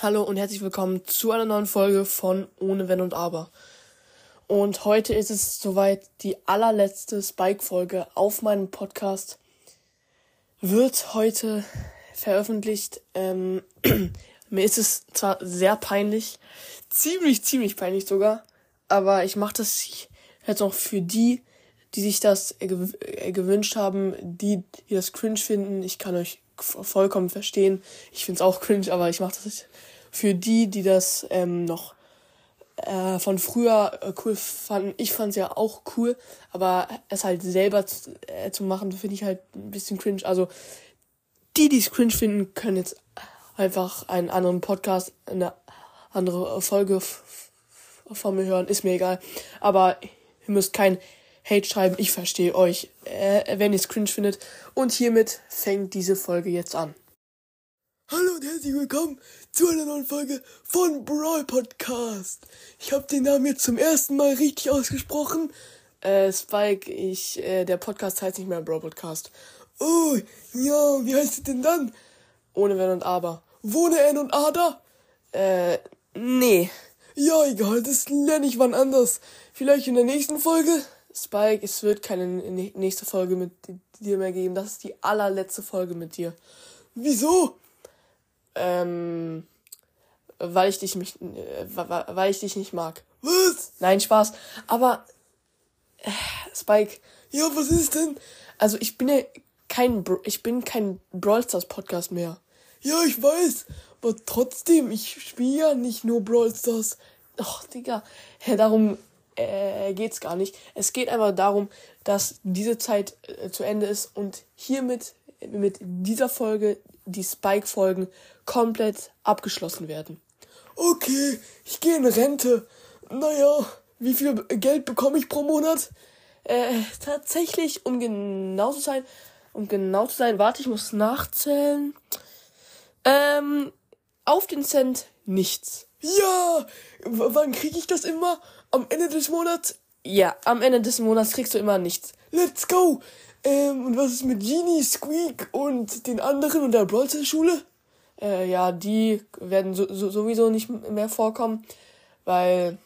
Hallo und herzlich willkommen zu einer neuen Folge von Ohne Wenn und Aber. Und heute ist es soweit die allerletzte Spike-Folge auf meinem Podcast. Wird heute veröffentlicht. Ähm, mir ist es zwar sehr peinlich, ziemlich, ziemlich peinlich sogar, aber ich mache das jetzt noch für die, die sich das gewünscht haben, die, die das cringe finden. Ich kann euch vollkommen verstehen. Ich find's auch cringe, aber ich mache das für die, die das ähm, noch äh, von früher äh, cool fanden. Ich fand's ja auch cool, aber es halt selber zu, äh, zu machen, finde ich halt ein bisschen cringe. Also die, die es cringe finden, können jetzt einfach einen anderen Podcast, eine andere Folge von mir hören. Ist mir egal. Aber ihr müsst kein Hate schreiben. Ich verstehe euch, äh, wenn ihr es cringe findet. Und hiermit fängt diese Folge jetzt an. Hallo und herzlich willkommen zu einer neuen Folge von Brawl Podcast. Ich habe den Namen jetzt zum ersten Mal richtig ausgesprochen. Äh, Spike, ich, äh, der Podcast heißt nicht mehr Brawl Podcast. Oh, ja, wie heißt es denn dann? Ohne Wenn und Aber. Wohne N und Ada? Äh, nee. Ja, egal, das lerne ich wann anders. Vielleicht in der nächsten Folge? Spike, es wird keine nächste Folge mit dir mehr geben. Das ist die allerletzte Folge mit dir. Wieso? Ähm, weil ich dich nicht, äh, weil ich dich nicht mag. Was? Nein, Spaß. Aber äh, Spike. Ja, was ist denn? Also ich bin ja kein, ich bin kein Brawl Stars Podcast mehr. Ja, ich weiß. Aber trotzdem, ich spiele ja nicht nur Brawl Stars. Ach, Digga. Ja, darum äh, geht's gar nicht. Es geht einfach darum, dass diese Zeit äh, zu Ende ist und hiermit mit dieser Folge die Spike-Folgen komplett abgeschlossen werden. Okay, ich gehe in Rente. Naja, wie viel Geld bekomme ich pro Monat? Äh, tatsächlich, um genau zu sein, um genau zu sein, warte, ich muss nachzählen. Ähm, auf den Cent nichts. Ja! Wann kriege ich das immer? Am Ende des Monats? Ja, am Ende des Monats kriegst du immer nichts. Let's go! Ähm, und was ist mit Genie, Squeak und den anderen und der Brawlster-Schule? Äh, ja, die werden so, so, sowieso nicht mehr vorkommen, weil,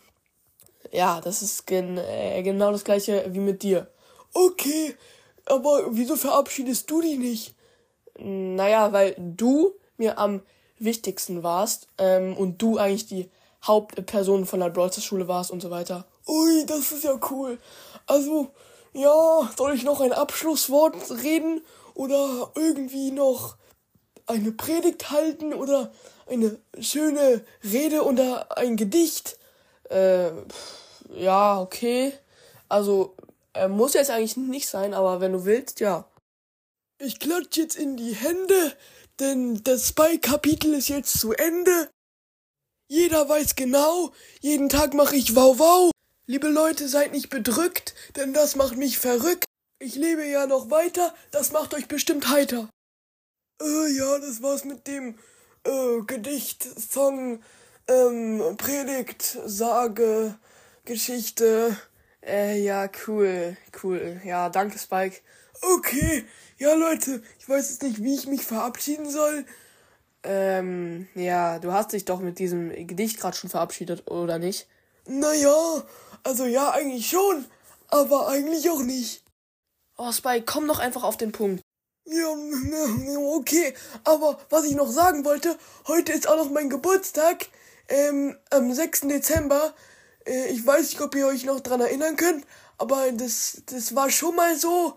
ja, das ist gen äh, genau das gleiche wie mit dir. Okay, aber wieso verabschiedest du die nicht? Naja, weil du mir am wichtigsten warst ähm, und du eigentlich die Hauptperson von der Brawlster Schule warst und so weiter. Ui, das ist ja cool. Also, ja, soll ich noch ein Abschlusswort reden oder irgendwie noch eine Predigt halten oder eine schöne Rede oder ein Gedicht? Äh, ja, okay. Also, äh, muss jetzt eigentlich nicht sein, aber wenn du willst, ja. Ich klatsch jetzt in die Hände, denn das Spy-Kapitel ist jetzt zu Ende. Jeder weiß genau, jeden Tag mache ich Wow Wow. Liebe Leute, seid nicht bedrückt, denn das macht mich verrückt. Ich lebe ja noch weiter, das macht euch bestimmt heiter. Äh, ja, das war's mit dem äh, Gedicht, Song, ähm, Predigt, Sage, Geschichte. Äh, ja, cool, cool. Ja, danke, Spike. Okay, ja, Leute, ich weiß jetzt nicht, wie ich mich verabschieden soll. Ähm, ja, du hast dich doch mit diesem Gedicht gerade schon verabschiedet, oder nicht? Naja, also ja, eigentlich schon, aber eigentlich auch nicht. Oh, Spike, komm doch einfach auf den Punkt. Ja, okay, aber was ich noch sagen wollte, heute ist auch noch mein Geburtstag, ähm, am 6. Dezember. Äh, ich weiß nicht, ob ihr euch noch dran erinnern könnt, aber das, das war schon mal so,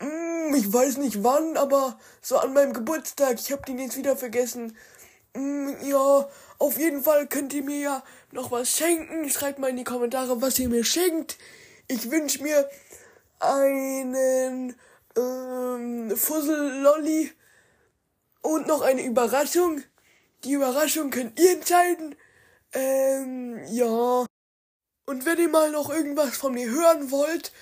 mm, ich weiß nicht wann, aber so an meinem Geburtstag, ich hab den jetzt wieder vergessen. Mm, ja, auf jeden Fall könnt ihr mir ja noch was schenken. Schreibt mal in die Kommentare, was ihr mir schenkt. Ich wünsche mir einen ähm, Fussel-Lolli und noch eine Überraschung. Die Überraschung könnt ihr entscheiden. Ähm, ja. Und wenn ihr mal noch irgendwas von mir hören wollt,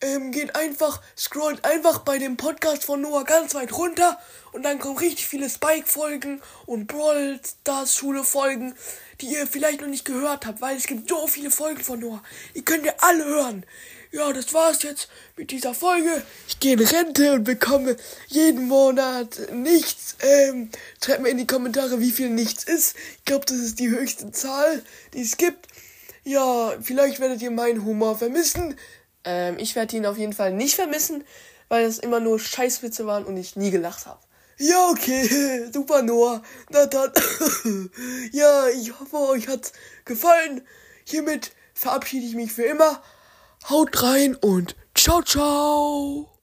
ähm, geht einfach, scrollt einfach bei dem Podcast von Noah ganz weit runter und dann kommen richtig viele Spike-Folgen und Brawl Stars Schule-Folgen, die ihr vielleicht noch nicht gehört habt, weil es gibt so viele Folgen von Noah. Die könnt ihr alle hören. Ja, das war's jetzt mit dieser Folge. Ich gehe in Rente und bekomme jeden Monat nichts. Ähm, schreibt mir in die Kommentare, wie viel nichts ist. Ich glaube, das ist die höchste Zahl, die es gibt. Ja, vielleicht werdet ihr meinen Humor vermissen. Ähm, ich werde ihn auf jeden Fall nicht vermissen, weil es immer nur Scheißwitze waren und ich nie gelacht habe. Ja, okay, super Noah. Na dann, ja, ich hoffe, euch hat's gefallen. Hiermit verabschiede ich mich für immer. Haut rein und ciao, ciao.